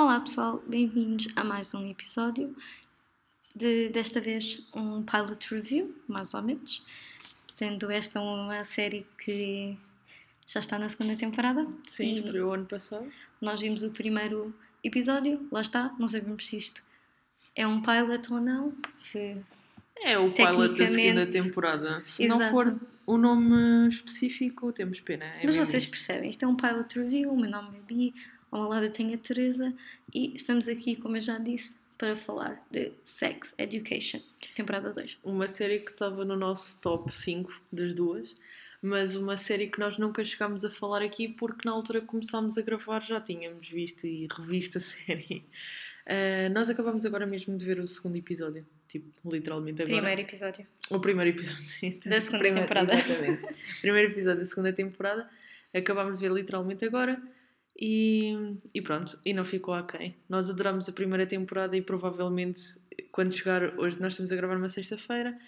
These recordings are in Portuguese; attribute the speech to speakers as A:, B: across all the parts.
A: Olá pessoal, bem-vindos a mais um episódio. De, desta vez um pilot review, mais ou menos, sendo esta uma série que já está na segunda temporada.
B: Sim, estreou ano passado.
A: Nós vimos o primeiro episódio, lá está, não sabemos se isto é um pilot ou não, se
B: É o pilot da segunda temporada. Se
A: exato.
B: não for o nome específico, temos pena. É
A: Mas vocês
B: isso.
A: percebem, isto é um pilot review, o meu nome é Bi, ao meu lado eu tenho a Teresa e estamos aqui, como eu já disse, para falar de Sex Education, temporada 2.
B: Uma série que estava no nosso top 5 das duas, mas uma série que nós nunca chegámos a falar aqui porque na altura que começámos a gravar já tínhamos visto e revisto a série. Ah, nós acabámos agora mesmo de ver o segundo episódio. Tipo, literalmente agora.
A: Primeiro episódio.
B: O primeiro episódio, sim.
A: Da segunda
B: Primeiro-
A: temporada.
B: Exatamente. primeiro episódio da segunda temporada. Acabámos de ver literalmente agora. E, e pronto, e não ficou aquém. Nós adoramos a primeira temporada e provavelmente quando chegar, hoje nós estamos a gravar uma sexta-feira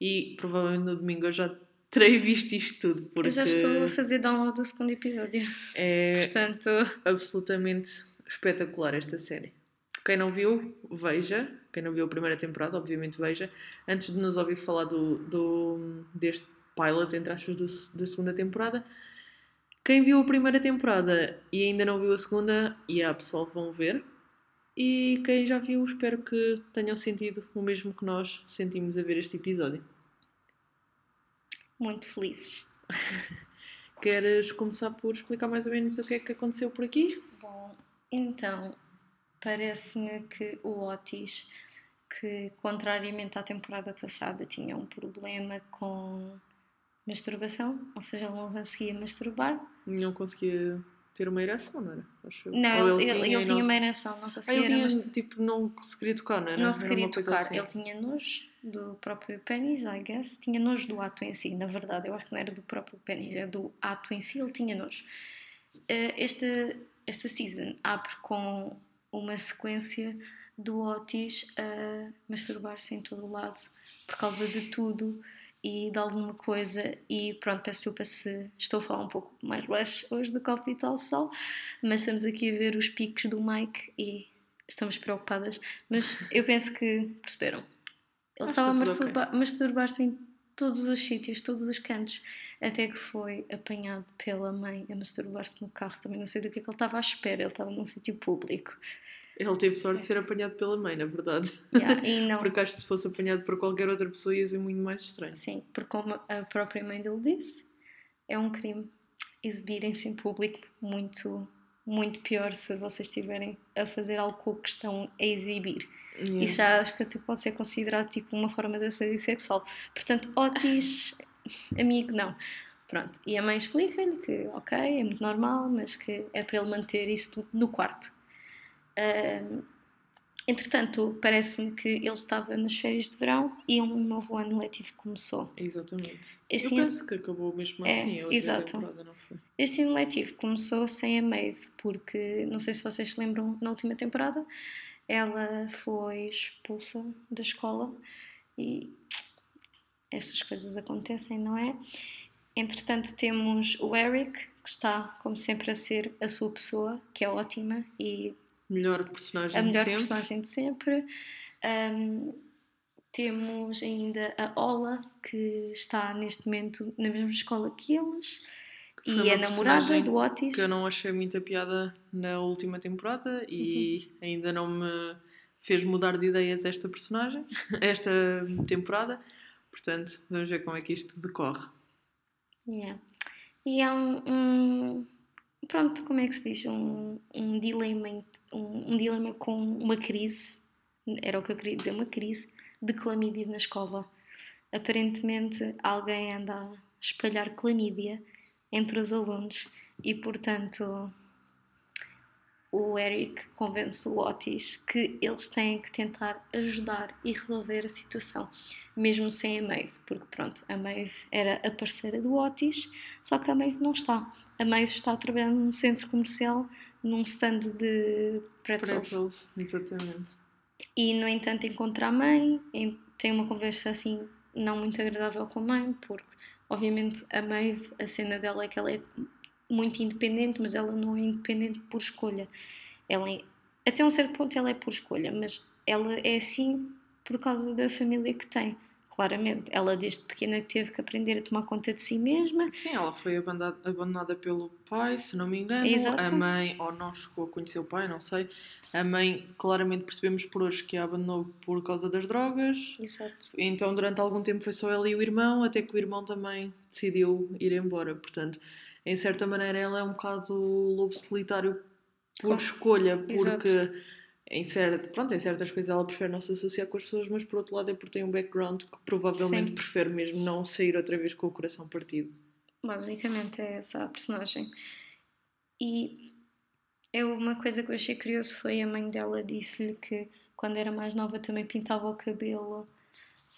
B: e provavelmente no domingo eu já terei visto isto tudo, porque
A: Eu já estou a fazer download do segundo episódio.
B: é
A: Portanto,
B: absolutamente espetacular esta série. Quem não viu, veja. Quem não viu a primeira temporada, obviamente veja. Antes de nos ouvir falar do, do- deste pilot, entre aspas, do- da segunda temporada. Quem viu a primeira temporada e ainda não viu a segunda, e a pessoal vão ver. E quem já viu, espero que tenham sentido o mesmo que nós sentimos a ver este episódio.
A: muito felizes.
B: Queres começar por explicar mais ou menos o que é que aconteceu por aqui?
A: Bom, então, parece-me que o Otis, que contrariamente à temporada passada tinha um problema com masturbação, ou seja, ele não conseguia masturbar.
B: Não conseguia ter uma ereção, não era? Acho.
A: Não, ele, ele tinha,
B: e não
A: uma ereção, não
B: Ah,
A: conseguia
B: ele
A: era
B: tinha, tipo, não se queria tocar, não era?
A: Não se queria tocar.
B: assim.
A: Ele tinha nojo do próprio pênis, I guess. Tinha nojo do ato em si. Na verdade, eu acho que não era do próprio pênis, é do ato em si. Ele tinha nojo. Eh, Esta, esta season abre com uma sequência do Otis a masturbar-se em todo o lado por causa de tudo e de alguma coisa. E pronto, peço desculpa se estou a falar um pouco mais baixo hoje do copo e tal sol, mas estamos aqui a ver os picos do Mike e estamos preocupadas. Mas eu penso que perceberam. Ele
B: Acho
A: estava a masturba- masturbar-se em todos os sítios, todos os cantos, até que foi apanhado pela mãe a masturbar-se no carro. Também não sei do que é que ele estava à espera, ele estava num sítio público.
B: Ele teve sorte de ser apanhado pela mãe, na verdade.
A: Yeah, e não,
B: Porque acho que se fosse apanhado por qualquer outra pessoa ia ser muito mais estranho.
A: sim, porque como a própria mãe dele disse, é um crime exibirem-se em público muito, muito pior se vocês estiverem a fazer algo com o que estão a exibir.
B: Yeah.
A: Isso já acho que tipo, pode ser considerado tipo uma forma de assédio sexual. Portanto, Otis, amigo, não. Pronto. E a mãe explica-lhe que, ok, é muito normal, mas que é para ele manter isso tudo no quarto. Entretanto, parece-me que ele estava nas férias de verão e um novo ano letivo começou.
B: Exatamente.
A: Este
B: eu
A: ano-
B: penso que acabou mesmo
A: É,
B: assim,
A: exato.
B: temporada, não foi?
A: Este ano letivo começou sem a Maeve, porque não sei se vocês se lembram, na última temporada ela foi expulsa da escola e estas coisas acontecem, não é? Entretanto, temos o Eric, que está, como sempre, a ser a sua pessoa, que é ótima e
B: Melhor personagem
A: a
B: de
A: melhor
B: sempre.
A: personagem de sempre. Ahm, temos ainda a Ola, que está neste momento na mesma escola que eles.
B: Que
A: E é
B: uma
A: namorada do Otis.
B: Que eu não achei muita piada na última temporada e
A: Uhum.
B: ainda não me fez mudar de ideias esta personagem, esta temporada. Portanto, vamos ver como é que isto decorre.
A: Yeah. E é um, um- Pronto, como é que se diz? Um, um, dilema, em- um, um dilema com uma crise, era o que eu queria dizer, uma crise de clamídia na escola. Aparentemente, alguém anda a espalhar clamídia entre os alunos e, portanto, o Eric convence o Otis que eles têm que tentar ajudar e resolver a situação, mesmo sem a Maeve, porque pronto, a Maeve era a parceira do Otis, só que a Maeve não está. A Maeve está a trabalhar num centro comercial, num stand de pretzels.
B: Pretzels, exatamente.
A: E, no entanto, encontra a mãe, em- tem uma conversa assim não muito agradável com a mãe, porque, obviamente, a Maeve, a cena dela é que ela é muito independente, mas ela não é independente por escolha. Ela é até um certo ponto ela é por escolha, mas ela é assim por causa da família que tem. Claramente, ela desde pequena teve que aprender a tomar conta de si mesma.
B: Sim, ela foi abandonada, pelo pai, se não me engano.
A: Exato.
B: A mãe, ou não chegou a conhecer o pai, não sei. A mãe, claramente percebemos por hoje que a abandonou por causa das drogas.
A: Exato.
B: Então, durante algum tempo foi só ela e o irmão, até que o irmão também decidiu ir embora. Portanto, em certa maneira, ela é um bocado lobo solitário por
A: Com-
B: escolha, porque
A: Exato.
B: Em, certo, pronto, em certas coisas ela prefere não se associar com as pessoas, mas por outro lado é porque tem um background que provavelmente
A: Sim.
B: prefere mesmo não sair outra vez com o coração partido.
A: Basicamente é essa a personagem. E eu, uma coisa que eu achei curioso foi a mãe dela disse-lhe que quando era mais nova também pintava o cabelo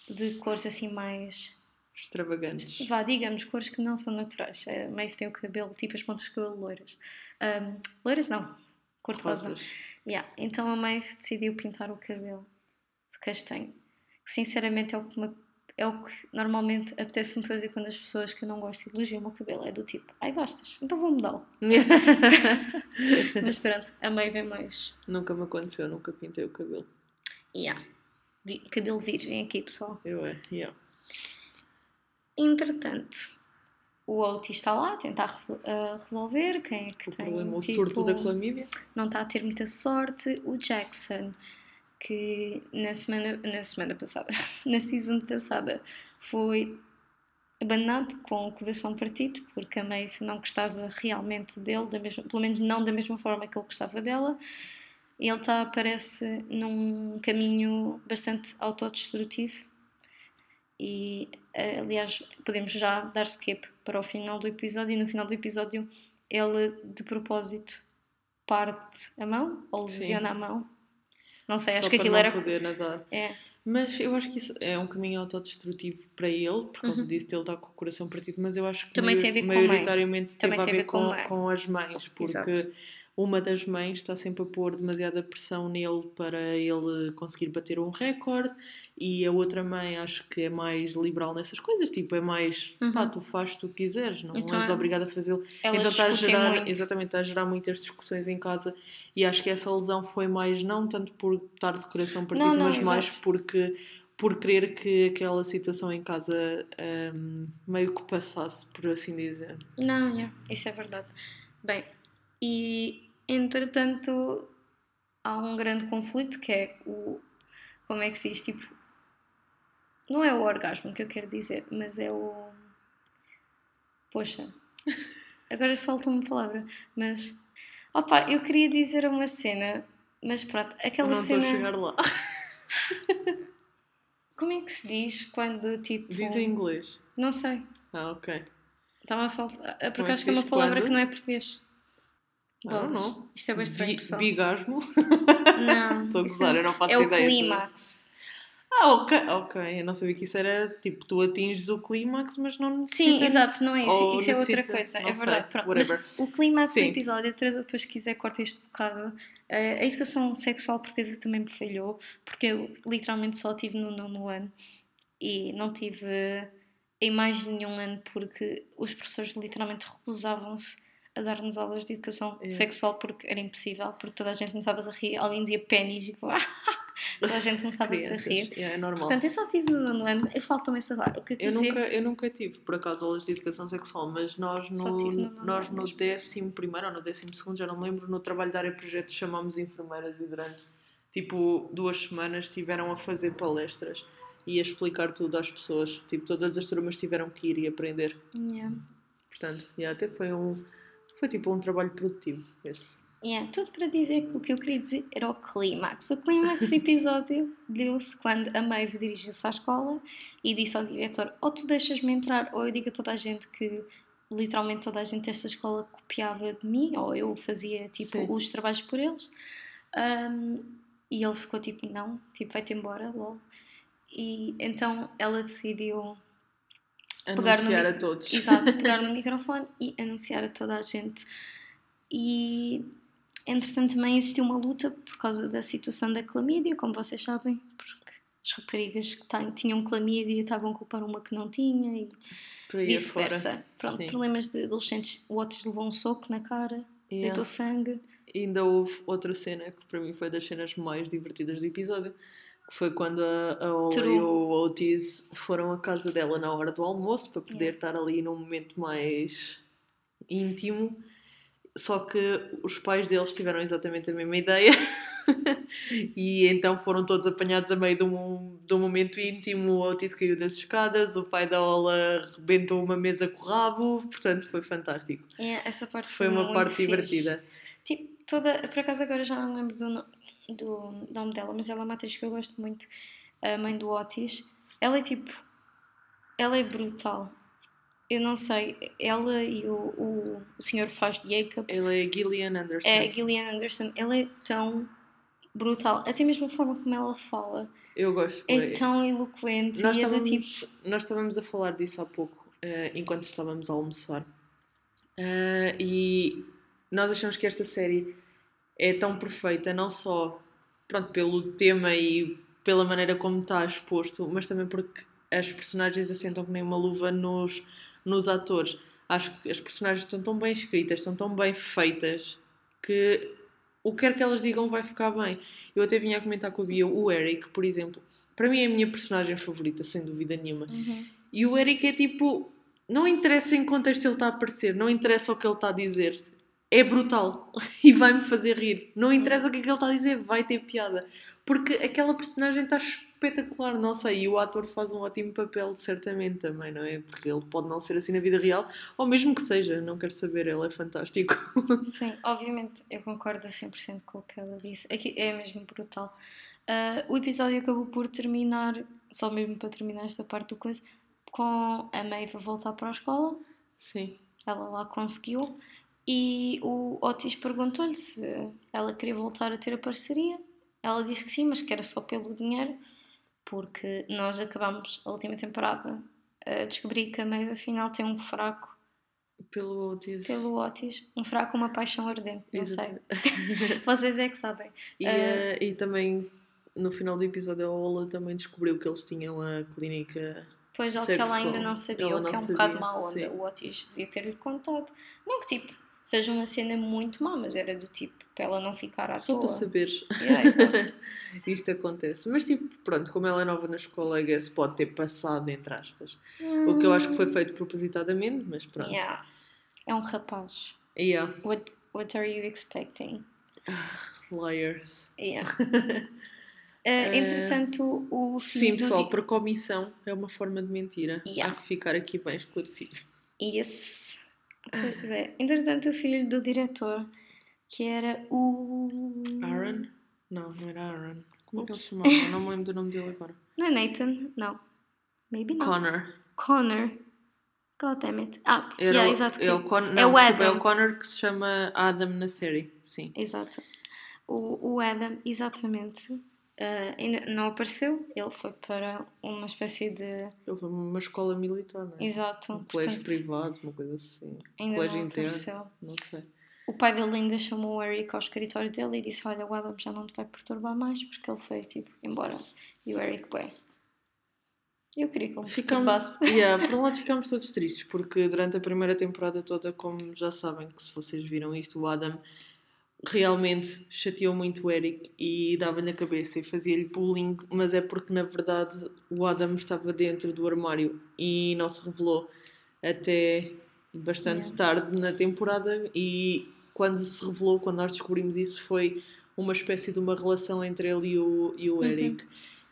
A: de cores assim mais.
B: Extravagantes.
A: Vá, digamos, cores que não são naturais. A Maeve tem o cabelo, tipo as pontas de cabelo loiras. Ahm, loiras não, cor de rosa.
B: Rosas.
A: Yeah. Então a Maeve decidiu pintar o cabelo de castanho. Que sinceramente é o que, me- é o que normalmente apetece-me fazer quando as pessoas que eu não gosto elogiam o meu cabelo. É do tipo, ai gostas? Então vou mudá-lo. Mas pronto, a Maeve é mais.
B: nunca me aconteceu, nunca pintei o cabelo.
A: Yeah. Cabelo virgem aqui, pessoal.
B: Eu é, yeah.
A: Entretanto, o está lá a tentar a resolver quem é que
B: O
A: tem.
B: problema, o
A: tipo,
B: surto da clamídia.
A: não está a ter muita sorte. O Jackson, que na semana, na semana passada, na season passada, foi abandonado com o coração partido, porque a Maeve não gostava realmente dele, da mesma, pelo menos não da mesma forma que ele gostava dela. Ele está, parece, num caminho bastante autodestrutivo. E, eh, aliás, podemos já dar skip para o final do episódio. E no final do episódio, ele de propósito parte a mão ou
B: Sim.
A: lesiona a mão. Não sei, acho
B: Só
A: que
B: para
A: aquilo era.
B: poder nadar.
A: É,
B: Mas eu acho que isso é um caminho autodestrutivo para ele, por causa
A: Uhum.
B: disso ele estar com o coração partido, mas eu acho que
A: Também
B: maior-
A: tem a ver com
B: maioritariamente
A: Também
B: teve a
A: tem a
B: ver
A: ver com
B: com as mães, porque
A: Exato.
B: Uma das mães está sempre a pôr demasiada pressão nele para ele conseguir bater um recorde e a outra mãe acho que é mais liberal nessas coisas, tipo, é mais
A: Uhum.
B: pá, tu fazes o que quiseres, não
A: Então
B: és
A: é-
B: obrigada a fazê-lo. Então está a gerar,
A: muito.
B: exatamente, está a gerar muitas discussões em casa e acho que essa lesão foi mais não tanto por estar de coração partido,
A: Não, não,
B: mas mais
A: exato.
B: porque por querer que aquela situação em casa hum, meio que passasse, por assim dizer.
A: Não, yeah, isso é verdade. Bem, e entretanto há um grande conflito que é o. Como é que se diz? Tipo. Não é o orgasmo que eu quero dizer, mas é o. Poxa, agora falta uma palavra, mas. Opa, eu queria dizer uma cena, mas pronto, aquela
B: não estou a
A: cena.
B: chegar lá.
A: Como é que se diz quando tipo.
B: Diz em inglês.
A: Não sei.
B: Ah, ok.
A: Estava a faltar. Porque
B: é
A: acho
B: que
A: é uma palavra
B: quando?
A: que não é português. Bolas.
B: know.
A: Isto é bem estranho,
B: Bi-
A: pessoal.
B: Bigasmo?
A: Não.
B: Estou a gozar,
A: não-
B: eu não faço
A: É o
B: ideia. de-
A: clímax.
B: Ah, ok, ok. Eu não sabia que isso era tipo, tu atinges o clímax, mas não
A: Sim, exato, não é isso. Isso é outra coisa.
B: não
A: É verdade.
B: sei,
A: Pronto. o clímax do episódio, a Teresa depois se quiser corta este bocado. Eh, a educação sexual portuguesa também me falhou, porque eu literalmente só tive no nono ano e não tive em mais nenhum ano porque os professores literalmente recusavam-se a dar-nos aulas de educação
B: É.
A: sexual porque era impossível, porque toda a gente começava a rir, alguém dizia pênis e toda a gente começava-se a rir.
B: Yeah, é normal.
A: Portanto, eu só tive no nono ano, e falta-me essa barra. O que eu
B: Eu
A: dizer...
B: nunca, eu nunca tive, por acaso, aulas de educação sexual, mas nós no,
A: no
B: nós no décimo primeiro ou no décimo segundo, já não me lembro, no trabalho da área de projetos chamámos enfermeiras e durante tipo duas semanas estiveram a fazer palestras e a explicar tudo às pessoas. Tipo, todas as turmas tiveram que ir e aprender.
A: Yeah.
B: Portanto, yeah, até foi um foi tipo um trabalho produtivo esse.
A: Yeah, tudo para dizer que o que eu queria dizer era o clímax. O clímax do episódio deu-se quando a Maeve dirigiu-se à escola e disse ao diretor: ou tu deixas-me entrar, ou eu digo a toda a gente que literalmente toda a gente desta escola copiava de mim, ou eu fazia tipo
B: Sim.
A: os trabalhos por eles. Um, e ele ficou tipo: não, tipo, vai-te embora, lol. E então ela decidiu Pegar no
B: Anunciar a todos.
A: Exato, pegar no microfone e anunciar a toda a gente. E entretanto também existiu uma luta por causa da situação da clamídia, como vocês sabem, porque as raparigas que tinham clamídia estavam a culpar uma que não tinha e vice-versa. Pronto,
B: Sim.
A: problemas de adolescentes, o outro levou um soco na cara,
B: Yeah.
A: deitou sangue,
B: ainda houve outra cena que para mim foi das cenas mais divertidas do episódio, foi quando a, a Ola
A: True.
B: e o Otis foram à casa dela na hora do almoço para poder
A: Yeah.
B: estar ali num momento mais íntimo. Só que os pais deles tiveram exatamente a mesma ideia e então foram todos apanhados a meio de um, de um momento íntimo. O Otis caiu das escadas, o pai da Ola rebentou uma mesa com o rabo, portanto foi fantástico.
A: É, essa parte
B: Foi
A: foi,
B: uma parte
A: fixe.
B: divertida.
A: Tipo, toda. Por acaso agora já não lembro do, do nome dela, mas ela é uma atriz que eu gosto muito, a mãe do Otis. Ela é tipo. Ela é brutal. Eu não sei, ela e o, o, o senhor faz Jacob,
B: Ela é Gillian Anderson.
A: é a Gillian Anderson, ela é tão brutal. Até mesmo a forma como ela fala
B: Eu gosto.
A: é tão eloquente
B: Nós
A: e é
B: estávamos,
A: tipo.
B: nós estávamos a falar disso há pouco, eh, enquanto estávamos a almoçar. Eh, e nós achamos que esta série é tão perfeita, não só pronto, pelo tema e pela maneira como está exposto, mas também porque as personagens assentam que nem uma luva nos, nos atores. Acho que as personagens estão tão bem escritas, estão tão bem feitas, que o que quer que elas digam vai ficar bem. Eu até vinha a comentar com a Bia, o Eric, por exemplo, para mim é a minha personagem favorita, sem dúvida nenhuma.
A: Uhum.
B: E o Eric é tipo, não interessa em que contexto ele está a aparecer, não interessa o que ele está a dizer. É brutal e vai-me fazer rir. Não interessa o que é que ele está a dizer, vai ter piada. Porque aquela personagem está espetacular, não sei. E o ator faz um ótimo papel, certamente também, não é? Porque ele pode não ser assim na vida real, ou mesmo que seja, não quero saber, ele é fantástico.
A: Sim, obviamente eu concordo a 100% com o que ela disse. Aqui é mesmo brutal. Ah, o episódio acabou por terminar, só mesmo para terminar esta parte do coisa, com a Maeve a voltar para a escola.
B: Sim.
A: Ela lá conseguiu. E o Otis perguntou-lhe se ela queria voltar a ter a parceria. Ela disse que sim, mas que era só pelo dinheiro, porque nós acabamos a última temporada a descobrir que a Maeve afinal tem um fraco
B: Pelo Otis.
A: pelo Otis. Um fraco, uma paixão ardente, não sei. Vocês é que sabem.
B: E, eh, e também, no final do episódio, a Ola também descobriu que eles tinham a clínica
A: Pois o que ela
B: Sexual.
A: ainda não sabia,
B: Ela
A: o que é um bocado
B: sabia,
A: má onda.
B: sim.
A: O Otis devia ter-lhe contado. Não que tipo, seja uma cena muito má, mas era do tipo, para ela não ficar à
B: Só
A: toa.
B: para saber.
A: Yeah.
B: Isto acontece. Mas, tipo, pronto, como ela é nova na escola, guess pode ter passado, entre aspas. O que eu acho que foi feito propositadamente, mas pronto.
A: Hum, Yeah. É um rapaz.
B: Yeah.
A: What, what are you expecting?
B: Liars.
A: Yeah. Uh, entretanto, o
B: Sim,
A: filho do
B: pessoal,
A: Di-
B: porque omissão é uma forma de mentira.
A: Yeah.
B: Há que ficar aqui bem esclarecido.
A: Yes. Pois é. Entretanto, o filho do diretor, que era o.
B: Aaron? Não, não era Aaron. Como é que ele se chamava? Não me lembro do nome dele agora.
A: Não é Nathan? Não. Maybe não.
B: Connor.
A: Connor. God damn it. Ah,
B: Era
A: yeah,
B: o-
A: exato.
B: É o, Con
A: é
B: não,
A: o
B: desculpa, é
A: Adam.
B: o Connor que se chama Adam na série. Sim.
A: Exato. O, o Adam, exatamente. Ah, ainda não apareceu. Ele foi para uma espécie de.
B: Ele foi uma escola militar, não é?
A: Exato.
B: Um colégio privado, uma coisa assim.
A: ainda
B: colégio
A: não
B: interno.
A: apareceu.
B: Não sei.
A: O pai dele ainda chamou o Eric ao escritório dele e disse: Olha, o Adam já não te vai perturbar mais porque ele foi tipo embora. E o Eric, bem. Eu queria que ele
B: Ficamos, yeah, por um lado ficámos todos tristes, porque durante a primeira temporada toda, como já sabem, que se vocês viram isto, o Adam realmente chateou muito o Eric e dava-lhe a cabeça e fazia-lhe bullying, mas é porque na verdade o Adam estava dentro do armário e não se revelou até bastante
A: Yeah.
B: tarde na temporada e quando se revelou, quando nós descobrimos isso, foi uma espécie de uma relação entre ele e o, e o
A: Uhum.
B: Eric.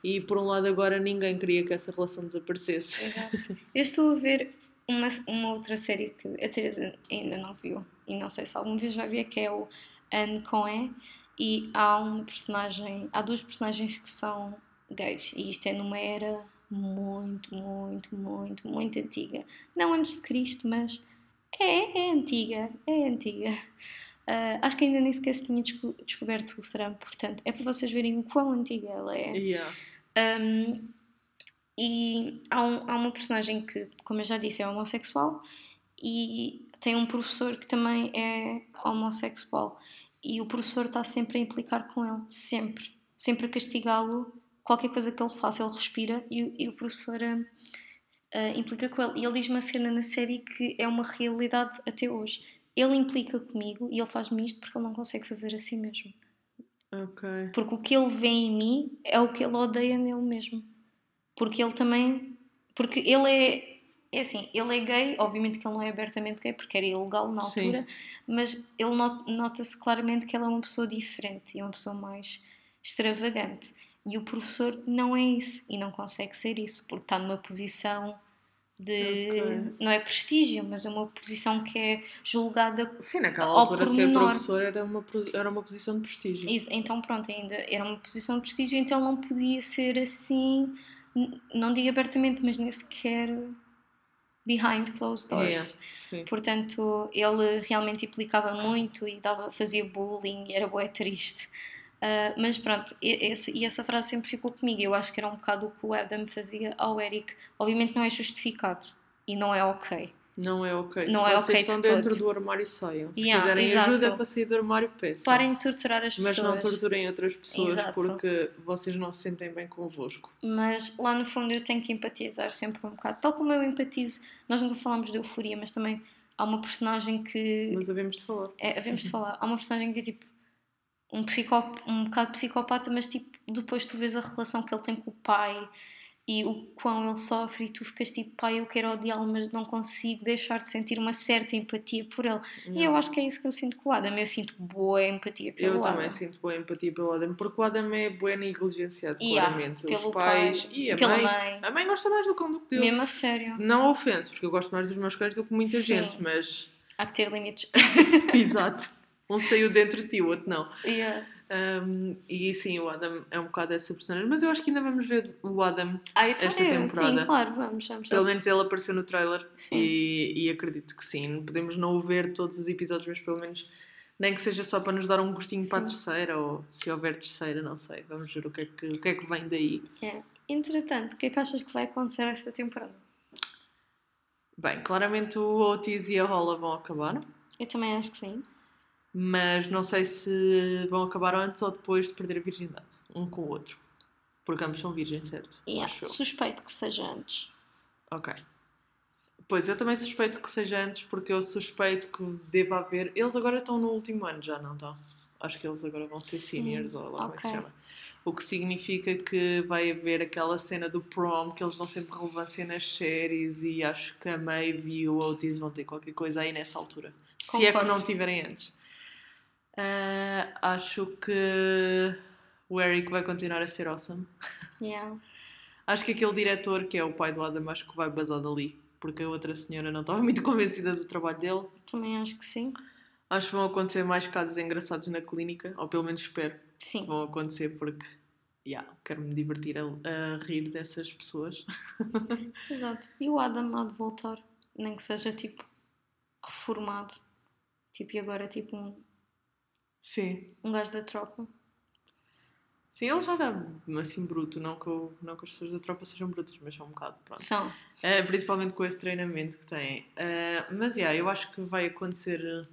B: E por um lado agora ninguém queria que essa relação desaparecesse.
A: Exato. Eu estou a ver uma, uma outra série que a Teresa ainda não viu e não sei se alguma vez vai ver, que é o Anne Cohen e há uma personagem, há duas personagens que são gays e isto é numa era muito, muito, muito, muito antiga. Não antes de Cristo, mas é, é antiga, é antiga. Ah, acho que ainda nem sequer se tinha desco- descoberto o cerame, portanto, é para vocês verem o quão antiga ela é.
B: Yeah.
A: Um, e há, um- há uma personagem que, como eu já disse, é homossexual e tem um professor que também é homossexual. E o professor está sempre a implicar com ele, sempre. Sempre a castigá-lo. Qualquer coisa que ele faça, ele respira e, o- e o professor ah, ah, implica com ele. E ele diz uma cena na série que é uma realidade até hoje, ele implica comigo e ele faz-me isto porque ele não consegue fazer assim mesmo.
B: Ok.
A: Porque o que ele vê em mim é o que ele odeia nele mesmo. Porque ele também. Porque ele é. É assim, ele é gay, obviamente que ele não é abertamente gay porque era ilegal na
B: Sim.
A: altura, mas ele not- nota-se claramente que ele é uma pessoa diferente e é uma pessoa mais extravagante. E o professor não é isso e não consegue ser isso porque está numa posição de.
B: Ok.
A: não é prestígio, mas é uma posição que é julgada
B: Sim, naquela altura ser professor era uma, era uma posição de prestígio.
A: Isso, então pronto, ainda era uma posição de prestígio, então ele não podia ser assim, não digo abertamente, mas nem sequer behind closed doors.
B: Yeah.
A: Portanto, ele realmente implicava muito e dava, fazia bullying, era bué triste. Ah, mas pronto, esse- e essa frase sempre ficou comigo. Eu acho que era um bocado o que o Adam fazia ao Eric. Obviamente não é justificado e não é ok.
B: Não é ok.
A: Não
B: Se
A: é
B: vocês
A: ok de
B: estão dentro
A: todo.
B: do armário, saiam. Se
A: Yeah,
B: quiserem
A: exato.
B: ajuda para sair do armário, peçam.
A: Parem de torturar as
B: Mas
A: pessoas.
B: não torturem outras pessoas
A: Exato.
B: porque vocês não se sentem bem convosco.
A: mas lá no fundo eu tenho que empatizar sempre um bocado. Tal como eu empatizo, nós nunca falámos de euforia, mas também há uma personagem que.
B: Mas havemos de falar.
A: É, havemos de falar. Há uma personagem que é tipo. Um, psicó, um bocado psicopata, mas tipo, depois tu vês a relação que ele tem com o pai e o quão ele sofre, e tu ficas tipo, pai, eu quero odiá-lo, mas não consigo deixar de sentir uma certa empatia por ele. E eu acho que é isso que eu sinto com o Adam. Eu sinto boa empatia pelo
B: Eu
A: Adam.
B: também sinto boa empatia pelo Adam, porque o Adam é bué negligenciado,
A: Yeah,
B: claramente. Os pais
A: pai,
B: e a mãe.
A: mãe.
B: A mãe gosta mais do cão do que dele.
A: Mesmo a sério.
B: Não ofenso, porque eu gosto mais dos meus cães do que muita
A: Sim.
B: gente, mas.
A: Há que ter limites.
B: Exato. Um saiu dentro de ti, o outro não.
A: Yeah.
B: Um, e sim, o Adam é um bocado essa personagem, mas eu acho que ainda vamos ver o Adam.
A: Ah,
B: Esta temporada.
A: sim, claro, vamos, vamos.
B: Pelo menos ele apareceu no trailer
A: Sim.
B: e, e acredito que sim. Podemos não o ver todos os episódios, mas pelo menos nem que seja só para nos dar um gostinho para a
A: Sim.
B: terceira, ou se houver terceira, não sei. Vamos ver o que é que, o que, é que vem daí.
A: É. Entretanto, o que é que achas que vai acontecer esta temporada?
B: Bem, claramente o Otis e a Rola vão acabar,
A: Eu também acho que sim.
B: Mas não sei se vão acabar antes ou depois de perder a virgindade, um com o outro. Porque ambos são virgens, certo?
A: Yeah.
B: Acho eu.
A: Suspeito que seja antes.
B: Ok. Pois, eu também suspeito que seja antes, porque eu suspeito que deva haver. Eles agora estão no último ano, já não estão? Acho que eles agora vão ser
A: Sim,
B: seniors, ou lá como é que se chama. O que significa que vai haver aquela cena do prom, que eles dão sempre relevância nas séries, e acho que a Maeve e o Otis vão ter qualquer coisa aí nessa altura. Se é que
A: Concordo.
B: não tiverem antes. Ah, acho que o Eric vai continuar a ser awesome.
A: Yeah.
B: Acho que aquele diretor, que é o pai do Adam, acho que vai basar dali. Porque a outra senhora não estava muito convencida do trabalho dele.
A: Também acho que sim.
B: Acho que vão acontecer mais casos engraçados na clínica, ou pelo menos espero que
A: Sim.
B: vão acontecer, porque yeah, quero me divertir a, a rir dessas pessoas.
A: Exato. E o Adam há de voltar. Nem que seja tipo reformado. Tipo, e agora tipo um,
B: Sim.
A: um gajo da tropa.
B: Sim, ele joga assim bruto, não que, eu- não que as pessoas da tropa sejam brutas, mas são um bocado, pronto.
A: São.
B: Eh, principalmente com esse treinamento que têm. Eh, mas, yeah, eu acho que vai acontecer...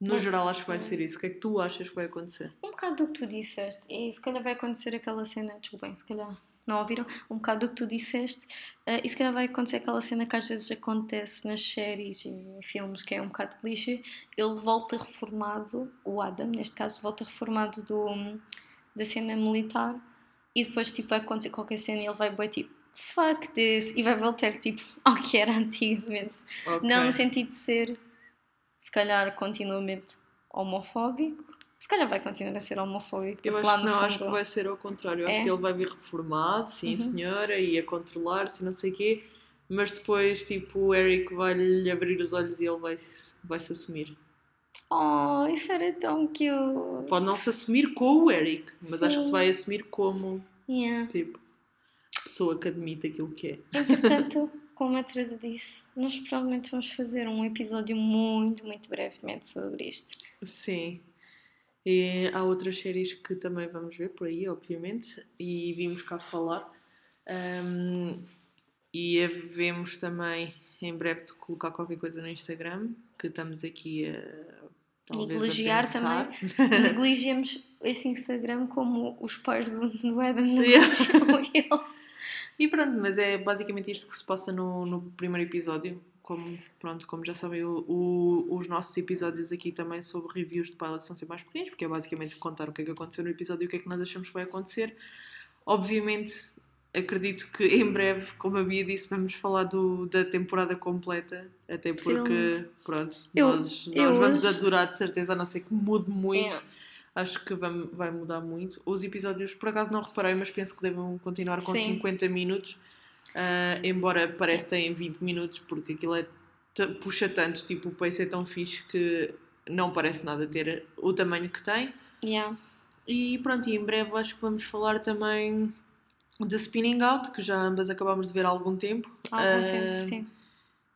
B: No geral, acho que vai ser isso. O que é que tu achas que vai acontecer?
A: Um bocado do que tu disseste. E se calhar vai acontecer aquela cena. Desculpem, se calhar não ouviram. Um bocado do que tu disseste. eh, e se calhar vai acontecer aquela cena que às vezes acontece nas séries e em filmes, que é um bocado clichê. Ele volta reformado, o Adam, neste caso, volta reformado do, da cena militar. E depois, tipo, vai acontecer qualquer cena e ele vai bem tipo. Fuck this! E vai voltar tipo ao que era antigamente.
B: Ok.
A: Não no sentido de ser, se calhar, continuamente homofóbico. Se calhar vai continuar a ser homofóbico.
B: Eu acho
A: lá no
B: não,
A: fundo...
B: acho que vai ser ao contrário. Eu
A: É?
B: acho que ele vai vir reformado, sim
A: Uhum.
B: senhora, e a controlar-se, não sei o quê, mas depois, tipo, o Eric vai-lhe abrir os olhos e ele vai, vai se assumir.
A: Oh, isso era tão cute.
B: Pode não se assumir com o Eric, mas acho que se
A: Sim.
B: vai assumir como,
A: Yeah.
B: tipo, pessoa que admite aquilo que é.
A: Entretanto, como a Teresa disse, nós provavelmente vamos fazer um episódio muito, muito brevemente sobre isto.
B: Sim. E há outras séries que também vamos ver por aí, obviamente, e vimos cá falar. Ahm, e havemos também em breve de colocar qualquer coisa no Instagram, que estamos aqui a talvez
A: Negligiar
B: a pensar.
A: Negligiamos este Instagram como os pais do, do Adam
B: Yeah.
A: ele.
B: E pronto, mas é basicamente isto que se passa no, no primeiro episódio. Como, pronto, como já sabem, o, o- os nossos episódios aqui também sobre reviews de pilots são sempre mais pequenos, porque é basicamente contar o que é que aconteceu no episódio e o que é que nós achamos que vai acontecer. Obviamente, acredito que em breve, como a Bia disse, vamos falar do, da temporada completa, até porque, pronto,
A: Eu-
B: nós, nós
A: eu
B: vamos
A: hoje-
B: adorar de certeza, a não ser que mude muito.
A: É.
B: Acho que vai, vai mudar muito. Os episódios, por acaso não reparei, mas penso que devem continuar com
A: Sim.
B: 50 minutos. Ah, embora pareça que têm 20 minutos, porque aquilo é puxa tanto, tipo, o pace é tão fixe que não parece nada ter o tamanho que tem.
A: Yeah.
B: E pronto, e em breve acho que vamos falar também de Spinning Out, que já ambas acabámos de ver há algum tempo.
A: Há algum
B: Ah,
A: tempo, sim.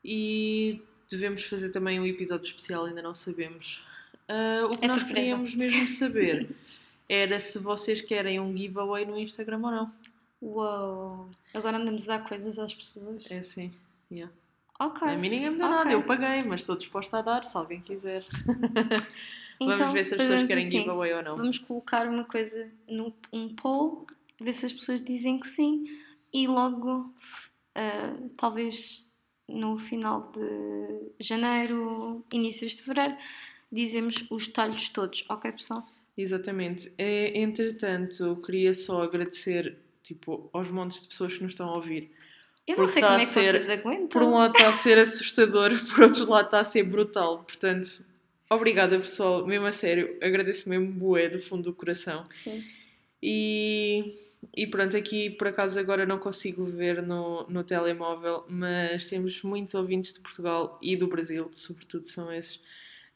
B: E devemos fazer também um episódio especial, ainda não sabemos. Ah, o que
A: É
B: nós
A: surpresa.
B: queríamos mesmo saber era se vocês querem um giveaway no Instagram ou não.
A: Uou. Agora andamos a dar coisas às pessoas.
B: É assim. yeah.
A: Ok.
B: A mim ninguém me deu
A: Ok.
B: nada, eu paguei, mas estou disposta a dar se alguém quiser.
A: Então,
B: Vamos ver se as pessoas querem
A: assim.
B: giveaway ou não.
A: Vamos colocar uma coisa no um poll, ver se as pessoas dizem que sim e logo, ah, talvez no final de janeiro, inícios de fevereiro, dizemos os detalhes todos, ok pessoal?
B: Exatamente. É, entretanto, queria só agradecer tipo, aos montes de pessoas que nos estão a ouvir.
A: Eu não sei como é que
B: ser-
A: vocês aguentam.
B: Por um lado está a ser assustador, por outro lado está a ser brutal. Portanto, obrigada pessoal, mesmo a sério, agradeço mesmo bué do fundo do coração.
A: Sim.
B: E, e pronto, aqui por acaso agora não consigo ver no, no telemóvel, mas temos muitos ouvintes de Portugal e do Brasil, sobretudo são esses.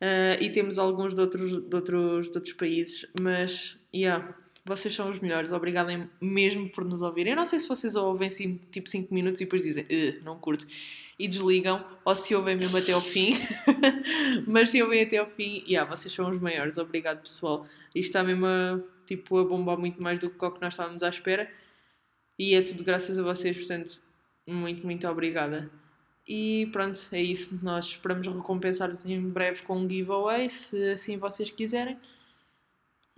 B: Ah, e temos alguns de outros, de outros, de outros países, mas yeah, vocês são os melhores, obrigada mesmo por nos ouvirem. Eu não sei se vocês ouvem assim, tipo 5 minutos e depois dizem "Eh, não curto e desligam, ou se ouvem mesmo até ao fim, mas se ouvem até ao fim, yeah, vocês são os maiores, obrigado pessoal. Isto está mesmo a, tipo, a bombar muito mais do que o que nós estávamos à espera e é tudo graças a vocês, portanto, muito, muito obrigada. E pronto, é isso. Nós esperamos recompensar-vos em breve com um giveaway, se assim vocês quiserem.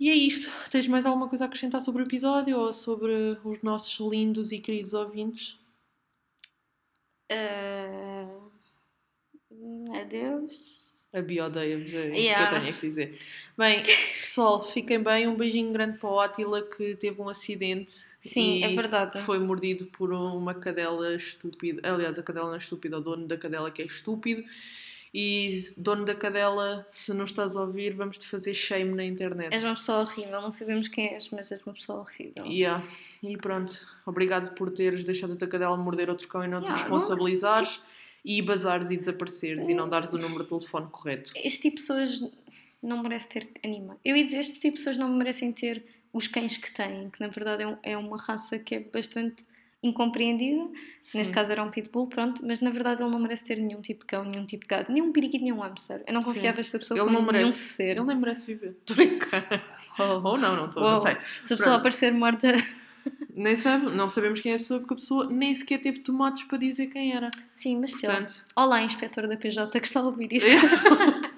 B: E é isto. Tens mais alguma coisa a acrescentar sobre o episódio ou sobre os nossos lindos e queridos ouvintes?
A: Ah, adeus.
B: A Bia odeia-vos, é isso
A: Yeah.
B: que eu tenho a dizer. Bem, pessoal, fiquem bem. Um beijinho grande para o Átila que teve um acidente.
A: Sim,
B: e
A: é verdade.
B: Foi mordido por uma cadela estúpida. Aliás, a cadela não é estúpida, o dono da cadela que é estúpido. E dono da cadela, se não estás a ouvir, vamos te fazer shame na internet.
A: És uma pessoa horrível, não sabemos quem és, mas és uma pessoa horrível.
B: Yeah. E pronto, obrigado por teres deixado a tua cadela morder outro cão e não te
A: Yeah, não-
B: responsabilizares e bazares e desapareceres e não dares o número de telefone correto.
A: Este tipo de pessoas não merece ter animais. Eu ia dizer, este tipo de pessoas não merecem ter os cães que têm, que na verdade é, um- é uma raça que é bastante incompreendida. Neste
B: Sim.
A: caso era um pitbull, pronto, mas na verdade ele não merece ter nenhum tipo de cão, nenhum tipo de gato, nenhum periquito, nenhum hamster. Eu não
B: Sim.
A: confiava esta pessoa
B: Ele
A: como
B: não merece.
A: nenhum ser.
B: Ele nem merece viver. Estou brincando. Ou não, não estou, não
A: Uou.
B: sei.
A: Se a pessoa
B: Pronto.
A: aparecer morta.
B: Nem sabe, não sabemos quem é a pessoa porque a pessoa nem sequer teve tomates para dizer quem era.
A: Sim, mas.
B: Portanto,
A: Olá, inspetor da PJ que está a ouvir isto.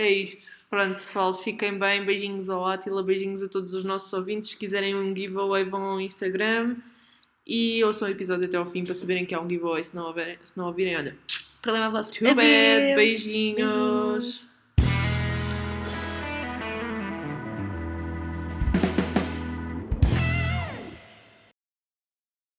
B: é isto. Pronto, pessoal, fiquem bem. Beijinhos ao Átila, beijinhos a todos os nossos ouvintes. Se quiserem um giveaway, vão ao Instagram e ouçam o episódio até ao fim para saberem que há um giveaway. Se não, houver, se não ouvirem, olha,
A: Problema vosso.
B: too bad.
A: Adeus.
B: Beijinhos.
A: Beijinhos.